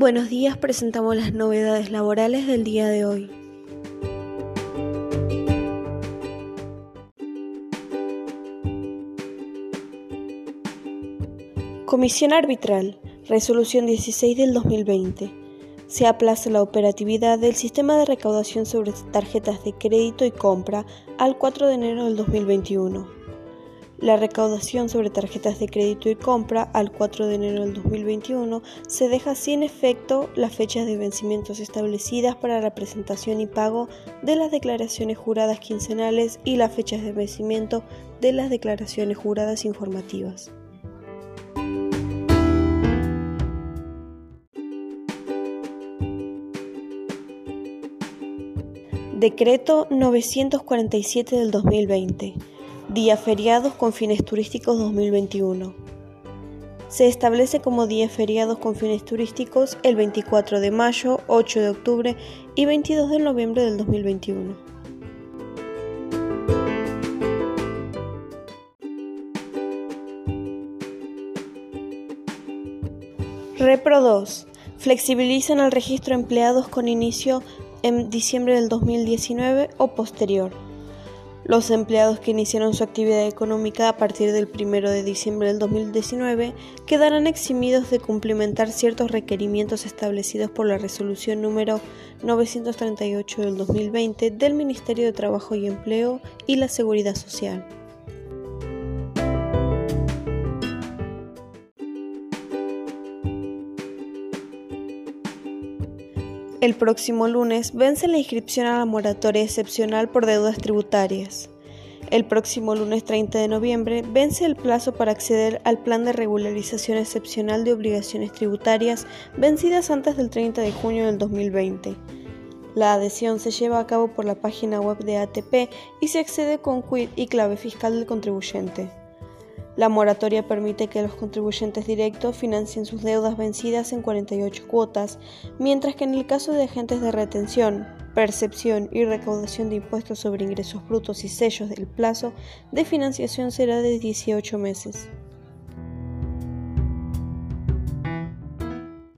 Buenos días, presentamos las novedades laborales del día de hoy. Comisión Arbitral, Resolución 16 del 2020. Se aplaza la operatividad del sistema de recaudación sobre tarjetas de crédito y compra al 4 de enero del 2021. La recaudación sobre tarjetas de crédito y compra al 4 de enero del 2021 se deja sin efecto las fechas de vencimientos establecidas para la presentación y pago de las declaraciones juradas quincenales y las fechas de vencimiento de las declaraciones juradas informativas. Decreto 947 del 2020 Día feriados con fines turísticos 2021. Se establece como día feriados con fines turísticos el 24 de mayo, 8 de octubre y 22 de noviembre del 2021. Repro 2. Flexibilizan el registro de empleados con inicio en diciembre del 2019 o posterior. Los empleados que iniciaron su actividad económica a partir del 1 de diciembre del 2019 quedarán eximidos de cumplimentar ciertos requerimientos establecidos por la resolución número 938 del 2020 del Ministerio de Trabajo y Empleo y la Seguridad Social. El próximo lunes vence la inscripción a la moratoria excepcional por deudas tributarias. El próximo lunes 30 de noviembre vence el plazo para acceder al plan de regularización excepcional de obligaciones tributarias vencidas antes del 30 de junio del 2020. La adhesión se lleva a cabo por la página web de ATP y se accede con quit y clave fiscal del contribuyente. La moratoria permite que los contribuyentes directos financien sus deudas vencidas en 48 cuotas, mientras que en el caso de agentes de retención, percepción y recaudación de impuestos sobre ingresos brutos y sellos del plazo de financiación será de 18 meses.